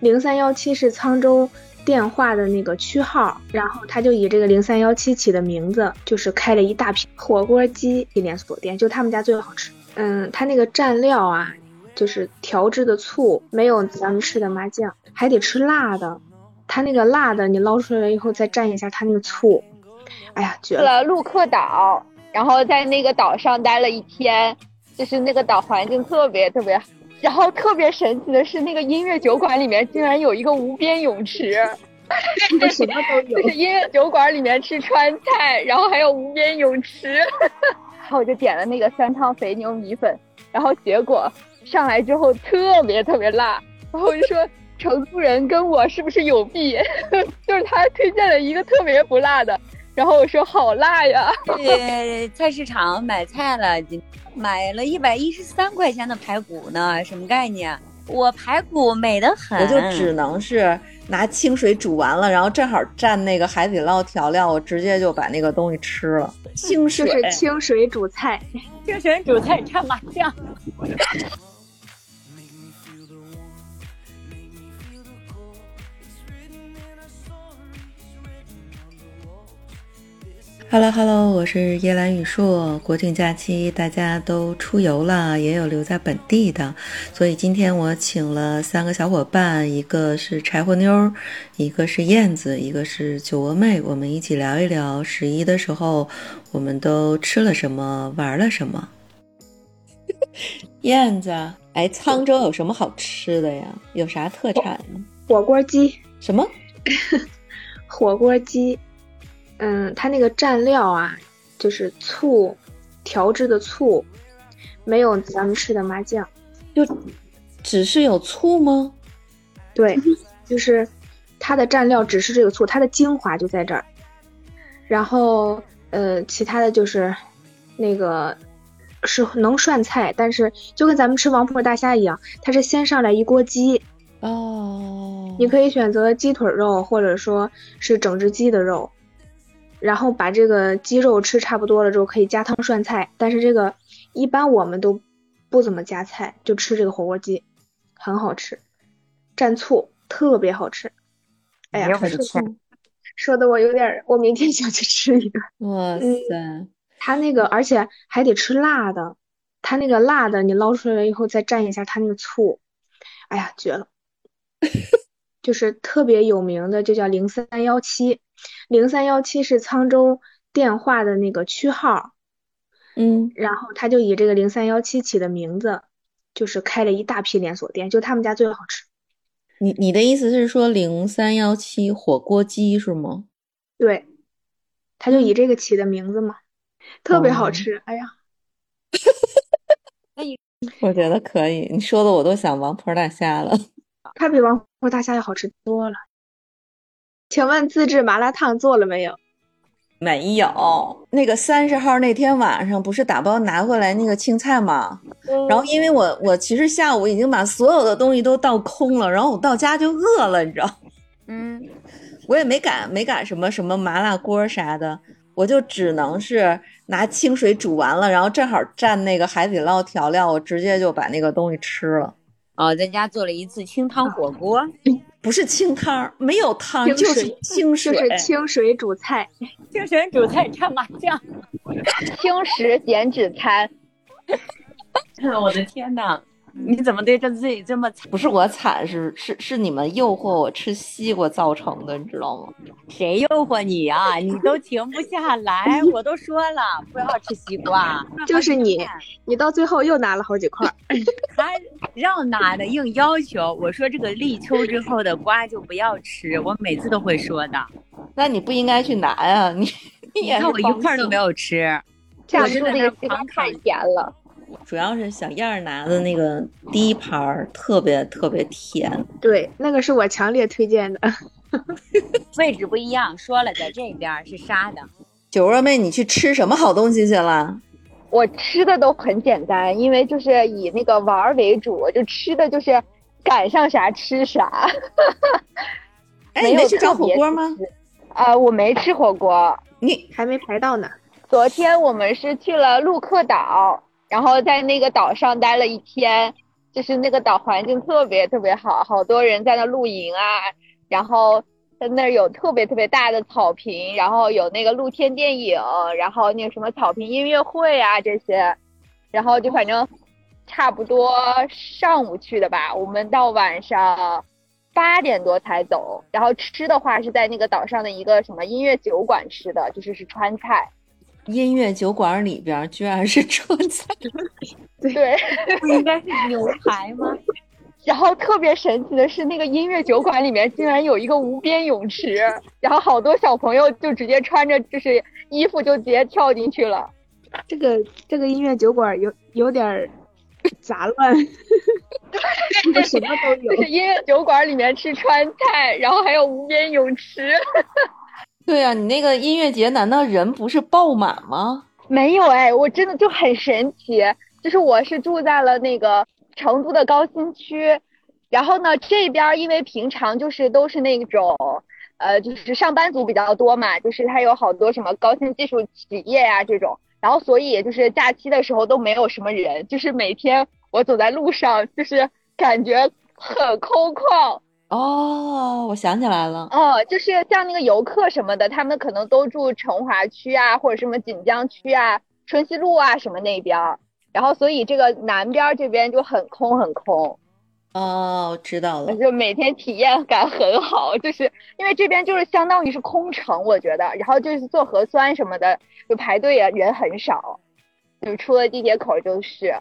零三幺七是沧州电话的那个区号，然后他就以这个零三幺七起的名字，就是开了一大批火锅鸡连锁店，就他们家最好吃。嗯，他那个蘸料啊，就是调制的醋，没有咱们吃的麻酱，还得吃辣的。他那个辣的，你捞出来以后再蘸一下他那个醋，哎呀，绝了！陆克岛，然后在那个岛上待了一天，就是那个岛环境特别特别好。然后特别神奇的是，那个音乐酒馆里面竟然有一个无边泳池，什么都有。就是音乐酒馆里面吃川菜，然后还有无边泳池。然后我就点了那个三汤肥牛米粉，然后结果上来之后特别特别辣。然后我就说，成都人跟我是不是有弊？就是他推荐了一个特别不辣的，然后我说好辣呀。去，菜市场买菜了。买了一百一十三块钱的排骨呢，什么概念？我排骨美得很，我就只能是拿清水煮完了，然后正好蘸那个海底捞调料，我直接就把那个东西吃了。清水就是清水煮菜，清水煮菜蘸麻酱。Hello Hello，我是叶兰雨硕。国庆假期大家都出游了，也有留在本地的，所以今天我请了三个小伙伴，一个是柴火妞，一个是燕子，一个是酒窝妹，我们一起聊一聊十一的时候我们都吃了什么，玩了什么。燕子，哎，沧州有什么好吃的呀？有啥特产呢？火锅鸡。什么？火锅鸡。嗯，它那个蘸料啊，就是醋，调制的醋，没有咱们吃的麻酱，就只是有醋吗？对，就是它的蘸料只是这个醋，它的精华就在这儿。然后呃，其他的就是那个是能涮菜，但是就跟咱们吃王婆大虾一样，它是先上来一锅鸡哦，你可以选择鸡腿肉或者说是整只鸡的肉。然后把这个鸡肉吃差不多了之后，可以加汤涮菜。但是这个一般我们都不怎么加菜，就吃这个火锅鸡，很好吃，蘸醋特别好吃。哎呀，说的我有点，我明天想去吃一个。哇塞，他那个而且还得吃辣的，他那个辣的你捞出来以后再蘸一下他那个醋，哎呀，绝了！就是特别有名的，就叫零三幺七。零三幺七是沧州电话的那个区号，嗯，然后他就以这个零三幺七起的名字，就是开了一大批连锁店，就他们家最好吃。你你的意思是说零三幺七火锅鸡是吗？对，他就以这个起的名字嘛，特别好吃。哎呀，我觉得可以，你说的我都想王婆大虾了，它比王婆大虾要好吃多了。请问自制麻辣烫做了没有？没有。那个三十号那天晚上不是打包拿过来那个青菜吗？然后因为我我其实下午已经把所有的东西都倒空了，然后我到家就饿了，你知道？嗯，我也没敢没敢什么什么麻辣锅啥的，我就只能是拿清水煮完了，然后正好蘸那个海底捞调料，我直接就把那个东西吃了。哦，在家做了一次清汤火锅。不是清汤，没有汤，就是清水，就是清水煮菜，清水煮菜蘸麻酱，轻食减脂餐。我的天哪！你怎么对着自己这么惨？不是我惨，是是是你们诱惑我吃西瓜造成的，你知道吗？谁诱惑你啊？你都停不下来，我都说了不要吃西瓜。就是你，你到最后又拿了好几块。他让拿的，硬要求我说这个立秋之后的瓜就不要吃，我每次都会说的。那你不应该去拿呀，你你看我一块都没有吃，我真的那个太甜了。主要是小燕儿拿的那个第一盘儿特别特别甜，对，那个是我强烈推荐的。位置不一样，说了在这边是沙的。九窝妹，你去吃什么好东西去了？我吃的都很简单，因为就是以那个玩为主，就吃的就是赶上啥吃啥。哎，你没去找火锅吗？啊，我没吃火锅，你还没排到呢。昨天我们是去了陆克岛。然后在那个岛上待了一天，就是那个岛环境特别特别好，好多人在那露营啊，然后在那儿有特别特别大的草坪，然后有那个露天电影，然后那个什么草坪音乐会啊这些，然后就反正差不多上午去的吧，我们到晚上八点多才走，然后吃的话是在那个岛上的一个什么音乐酒馆吃的，就是是川菜。音乐酒馆里边居然是川菜，对，不应该是牛排吗？然后特别神奇的是，那个音乐酒馆里面竟然有一个无边泳池，然后好多小朋友就直接穿着就是衣服就直接跳进去了。这个这个音乐酒馆有有点杂乱，什么都有。就是音乐酒馆里面吃川菜，然后还有无边泳池。对啊，你那个音乐节难道人不是爆满吗？没有哎，我真的就很神奇，就是我是住在了那个成都的高新区，然后呢这边因为平常就是都是那种，呃，就是上班族比较多嘛，就是它有好多什么高新技术企业呀这种，然后所以就是假期的时候都没有什么人，就是每天我走在路上就是感觉很空旷。哦，我想起来了。哦，就是像那个游客什么的，他们可能都住成华区啊，或者什么锦江区啊、春熙路啊什么那边儿，然后所以这个南边这边就很空很空。哦，知道了。就每天体验感很好，就是因为这边就是相当于是空城，我觉得，然后就是做核酸什么的，就排队啊，人很少，就出了地铁口就是。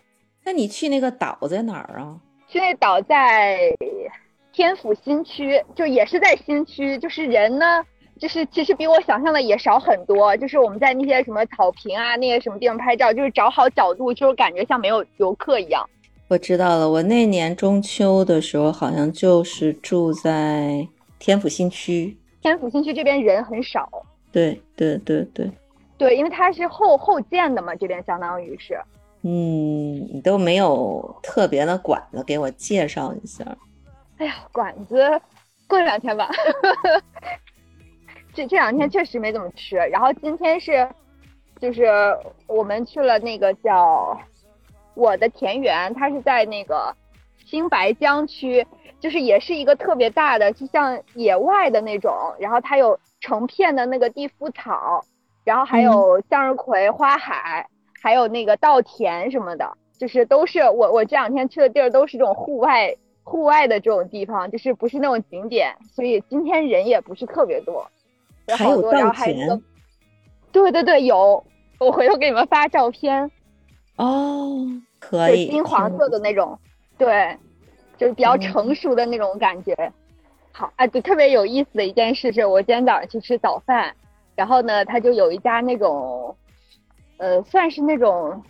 那你去那个岛在哪儿啊？去那岛在。天府新区就也是在新区，就是人呢，就是其实比我想象的也少很多。就是我们在那些什么草坪啊，那些什么地方拍照，就是找好角度，就是感觉像没有游客一样。我知道了，我那年中秋的时候好像就是住在天府新区。天府新区这边人很少。对对对对。对，因为它是后后建的嘛，这边相当于是。嗯，你都没有特别的馆子给我介绍一下。哎呀，馆子过两天吧。这这两天确实没怎么吃。然后今天是，就是我们去了那个叫我的田园，它是在那个新白江区，就是也是一个特别大的，就像野外的那种。然后它有成片的那个地肤草，然后还有向日葵、花海，还有那个稻田什么的，就是都是我我这两天去的地儿都是这种户外。户外的这种地方，就是不是那种景点，所以今天人也不是特别多。还有稻田。对对对，有，我回头给你们发照片。哦，可以。金黄色的那种，对，就是比较成熟的那种感觉。好，啊，对特别有意思的一件事是，我今天早上去吃早饭，然后呢，他就有一家那种，呃，算是那种。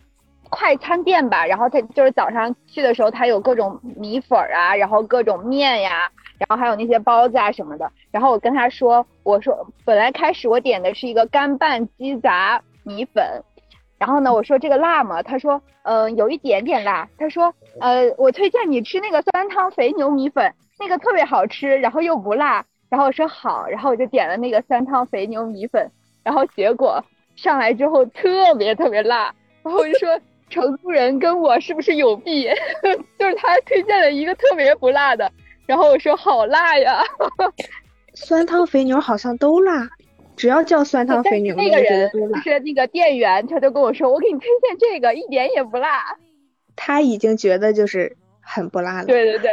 快餐店吧，然后他就是早上去的时候，他有各种米粉啊，然后各种面呀，然后还有那些包子啊什么的。然后我跟他说，我说本来开始我点的是一个干拌鸡杂米粉，然后呢，我说这个辣吗？他说，嗯，有一点点辣。他说，呃，我推荐你吃那个酸汤肥牛米粉，那个特别好吃，然后又不辣。然后我说好，然后我就点了那个酸汤肥牛米粉，然后结果上来之后特别特别辣，然后我就说。成都人跟我是不是有弊？就是他推荐了一个特别不辣的，然后我说好辣呀。酸汤肥牛好像都辣，只要叫酸汤肥牛，那个人就是那个店员，他就跟我说，我给你推荐这个，一点也不辣。他已经觉得就是很不辣了。对对对，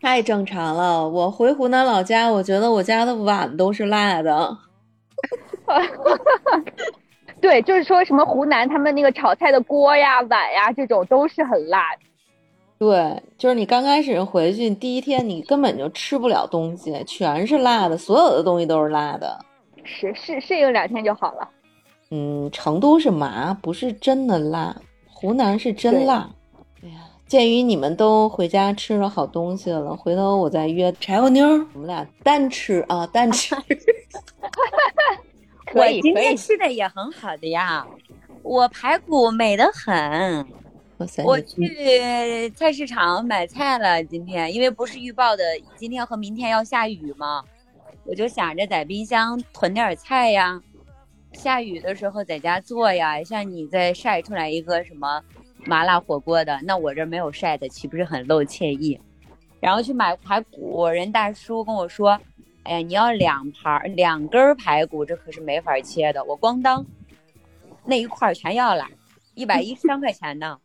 太正常了。我回湖南老家，我觉得我家的碗都是辣的。对，就是说什么湖南他们那个炒菜的锅呀、碗呀，这种都是很辣的。对，就是你刚开始回去第一天，你根本就吃不了东西，全是辣的，所有的东西都是辣的。是适适应两天就好了。嗯，成都是麻，不是真的辣，湖南是真辣。哎呀，鉴于你们都回家吃了好东西了，回头我再约柴火妞，我们俩单吃啊，单吃。我今天吃的也很好的呀，我排骨美得很。我去菜市场买菜了，今天因为不是预报的今天和明天要下雨嘛？我就想着在冰箱囤点菜呀，下雨的时候在家做呀。像你再晒出来一个什么麻辣火锅的，那我这没有晒的，岂不是很露惬意？然后去买排骨，人大叔跟我说：“哎呀，你要两盘两根排骨，这可是没法切的。”我咣当，那一块全要了，一百一十三块钱呢。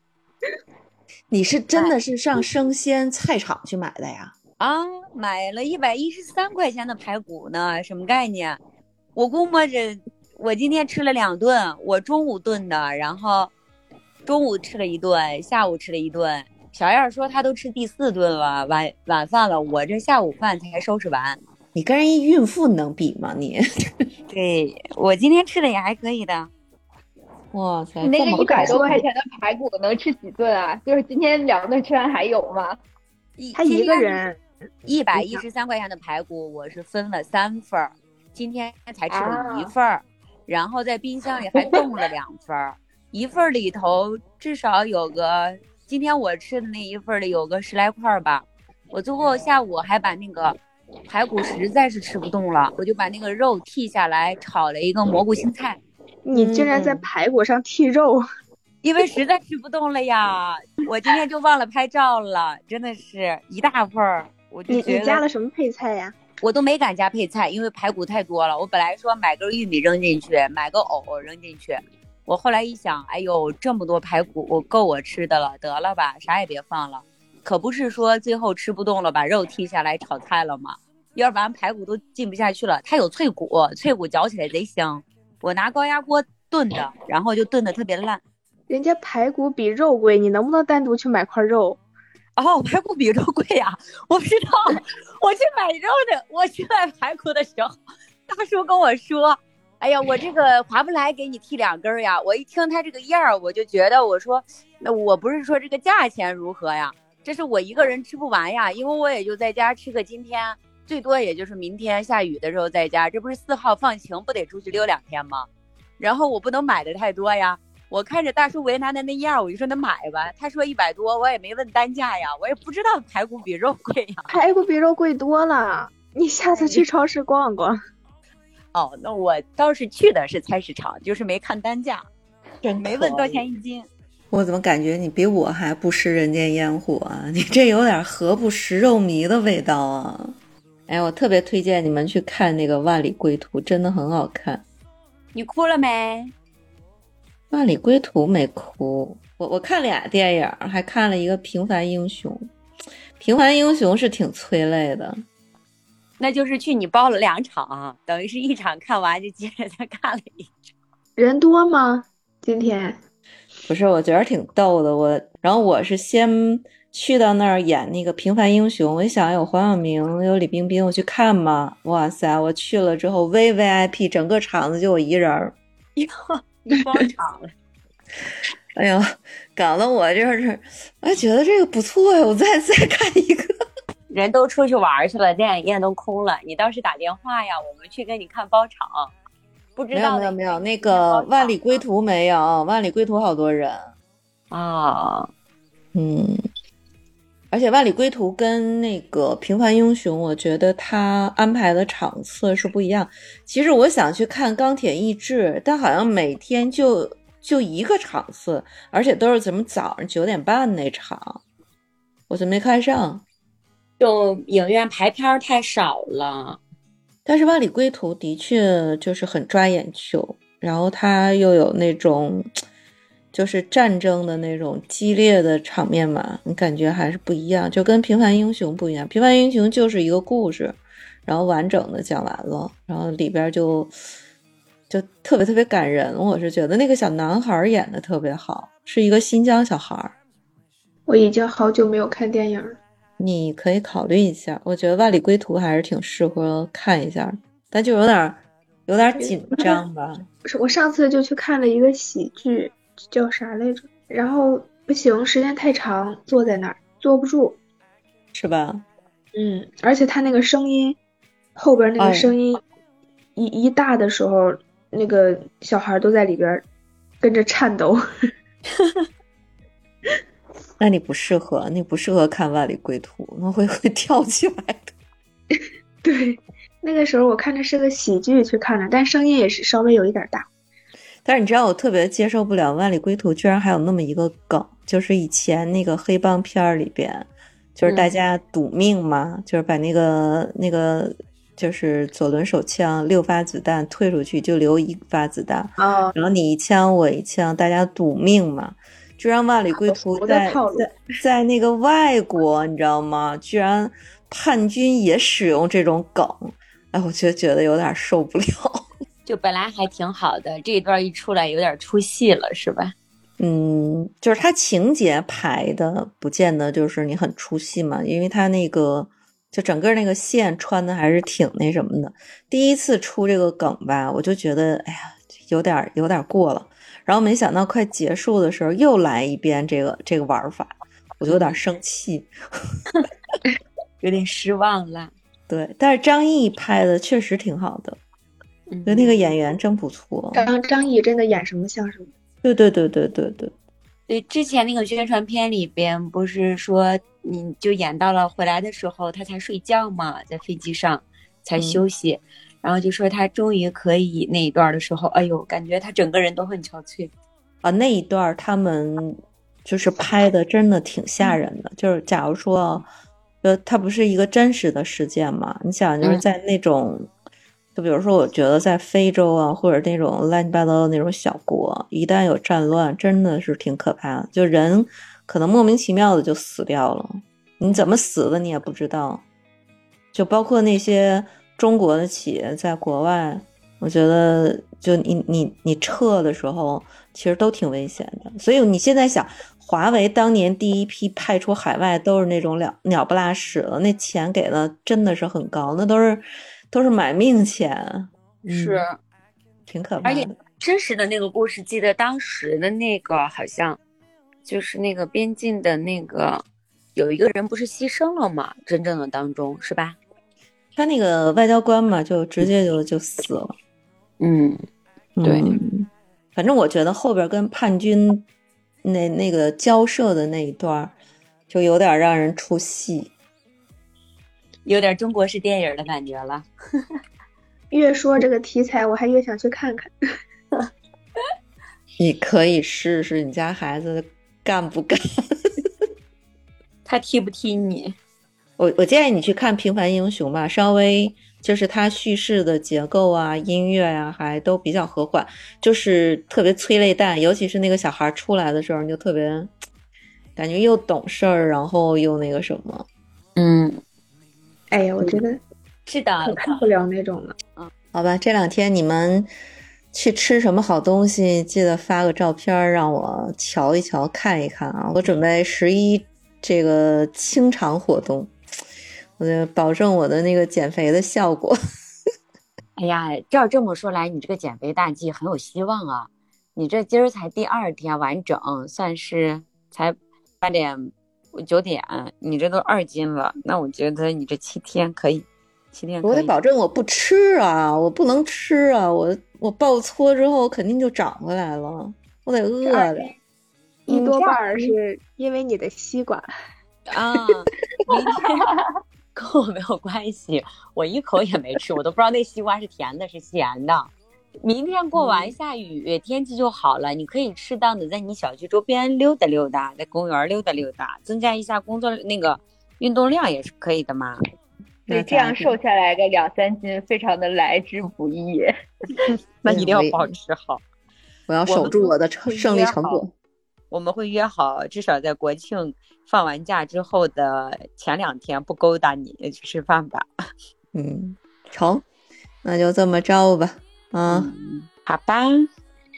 你是真的是上生鲜菜场去买的呀？啊，买了一百一十三块钱的排骨呢，什么概念？我估摸着我今天吃了两顿，我中午炖的，然后中午吃了一顿，下午吃了一顿。小燕说她都吃第四顿了，晚晚饭了，我这下午饭才收拾完。你跟人一孕妇能比吗？你？对我今天吃的也还可以的。哇塞，你那个一百多块钱的排骨能吃几顿啊？就是今天两顿吃完还有吗？他一个人一百一十三块钱的排骨，我是分了三份儿，今天才吃了一份儿，然后在冰箱里还冻了两份儿，一份儿里头至少有个。今天我吃的那一份里有个十来块吧，我最后下午还把那个排骨实在是吃不动了，我就把那个肉剔下来炒了一个蘑菇青菜。你竟然在排骨上剔肉，因为实在吃不动了呀！我今天就忘了拍照了，真的是一大份儿。我就你你加了什么配菜呀？我都没敢加配菜，因为排骨太多了。我本来说买根玉米扔进去，买个藕扔进去。我后来一想，哎呦，这么多排骨，我够我吃的了，得了吧，啥也别放了。可不是说最后吃不动了，把肉剔下来炒菜了吗？要不然排骨都进不下去了。它有脆骨，脆骨嚼起来贼香。我拿高压锅炖的，然后就炖的特别烂。人家排骨比肉贵，你能不能单独去买块肉？哦，排骨比肉贵呀？我不知道。我去买肉的，我去买排骨的时候，大叔跟我说。哎呀，我这个划不来给你剔两根呀！我一听他这个样儿，我就觉得，我说，那我不是说这个价钱如何呀？这是我一个人吃不完呀，因为我也就在家吃个今天，最多也就是明天下雨的时候在家。这不是四号放晴，不得出去溜两天吗？然后我不能买的太多呀。我看着大叔为难的那样，我就说那买吧。他说一百多，我也没问单价呀，我也不知道排骨比肉贵呀。排骨比肉贵多了，你下次去超市逛逛。哦，那我倒是去的是菜市场，就是没看单价，没问多少钱一斤。我怎么感觉你比我还不食人间烟火啊？你这有点何不食肉糜的味道啊！哎，我特别推荐你们去看那个《万里归途》，真的很好看。你哭了没？《万里归途》没哭，我我看俩电影，还看了一个《平凡英雄》。《平凡英雄》是挺催泪的。那就是去你包了两场，等于是一场看完就接着再看了一场。人多吗？今天不是，我觉得挺逗的。我然后我是先去到那儿演那个平凡英雄，我一想有黄晓明，有李冰冰，我去看嘛。哇塞，我去了之后 V V I P，整个场子就我一人儿，哟，你包场了。哎呦，搞得我就是，哎，觉得这个不错呀，我再再看一个。人都出去玩去了，电影院都空了。你倒是打电话呀，我们去跟你看包场。不知道没有没有那个万里归途没有，万里归途好多人。啊，嗯，而且万里归途跟那个平凡英雄，我觉得他安排的场次是不一样。其实我想去看钢铁意志，但好像每天就就一个场次，而且都是怎么早上九点半那场，我就没看上。就影院排片太少了，但是《万里归途》的确就是很抓眼球，然后它又有那种就是战争的那种激烈的场面嘛，你感觉还是不一样，就跟《平凡英雄》不一样，《平凡英雄》就是一个故事，然后完整的讲完了，然后里边就就特别特别感人。我是觉得那个小男孩演的特别好，是一个新疆小孩。我已经好久没有看电影了。你可以考虑一下，我觉得《万里归途》还是挺适合看一下，但就有点有点紧张 吧。不是我上次就去看了一个喜剧，叫啥来着？然后不行，时间太长，坐在那儿坐不住，是吧？嗯，而且他那个声音，后边那个声音一一大的时候，那个小孩都在里边跟着颤抖。那你不适合，你不适合看《万里归途》，那会会跳起来的。对，那个时候我看着是个喜剧去看的，但声音也是稍微有一点大。但是你知道我特别接受不了《万里归途》，居然还有那么一个梗，就是以前那个黑帮片儿里边，就是大家赌命嘛，就是把那个那个就是左轮手枪六发子弹退出去就留一发子弹，哦，然后你一枪我一枪，大家赌命嘛。居然《万里归途 》在在在那个外国，你知道吗？居然叛军也使用这种梗，哎，我就觉得有点受不了。就本来还挺好的，这一段一出来有点出戏了，是吧？嗯，就是他情节排的不见得就是你很出戏嘛，因为他那个就整个那个线穿的还是挺那什么的。第一次出这个梗吧，我就觉得哎呀，有点有点过了。然后没想到快结束的时候又来一遍这个这个玩法，我就有点生气，有点失望了。对，但是张译拍的确实挺好的，就那个演员真不错。张张译真的演什么像什么。对对对对对对。对，之前那个宣传片里边不是说你就演到了回来的时候他才睡觉嘛，在飞机上才休息。然后就说他终于可以那一段的时候，哎呦，感觉他整个人都很憔悴啊！那一段他们就是拍的真的挺吓人的。就是假如说，呃，它不是一个真实的事件嘛？你想，就是在那种，就比如说，我觉得在非洲啊，或者那种乱七八糟的那种小国，一旦有战乱，真的是挺可怕的。就人可能莫名其妙的就死掉了，你怎么死的你也不知道。就包括那些。中国的企业在国外，我觉得就你你你撤的时候，其实都挺危险的。所以你现在想，华为当年第一批派出海外都是那种鸟鸟不拉屎的，那钱给的真的是很高，那都是都是买命钱，是挺可怕。而且真实的那个故事，记得当时的那个好像就是那个边境的那个有一个人不是牺牲了吗？真正的当中是吧？他那个外交官嘛，就直接就就死了。嗯，对，反正我觉得后边跟叛军那那个交涉的那一段，就有点让人出戏，有点中国式电影的感觉了。越说这个题材，我还越想去看看。你可以试试，你家孩子干不干？他踢不踢你？我我建议你去看《平凡英雄》吧，稍微就是它叙事的结构啊、音乐呀，还都比较和缓，就是特别催泪弹。尤其是那个小孩出来的时候，你就特别感觉又懂事儿，然后又那个什么。嗯，哎呀，我觉得是的，看不了那种的。嗯，好吧，这两天你们去吃什么好东西，记得发个照片让我瞧一瞧、看一看啊！我准备十一这个清场活动。我就保证我的那个减肥的效果。哎呀，照这么说来，你这个减肥大计很有希望啊！你这今儿才第二天完整，算是才八点九点，你这都二斤了。那我觉得你这七天可以，七天我得保证我不吃啊，我不能吃啊，我我爆搓之后肯定就长回来了，我得饿的。一多半是因为你的吸管啊，明天。跟我没有关系，我一口也没吃，我都不知道那西瓜是甜的，是咸的。明天过完下雨，天气就好了，你可以适当的在你小区周边溜达溜达，在公园溜达溜达，增加一下工作那个运动量也是可以的嘛。对，这样瘦下来个两三斤，非常的来之不易。那一定要保持好，我要守住我的胜利成果。我们会约好，至少在国庆。放完假之后的前两天不勾搭你去吃饭吧？嗯，成，那就这么着吧。嗯，好吧，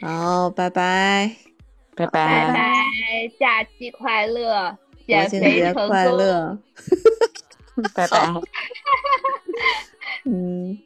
好，拜拜，拜拜，拜拜，假期快乐，减肥快乐，拜拜，嗯。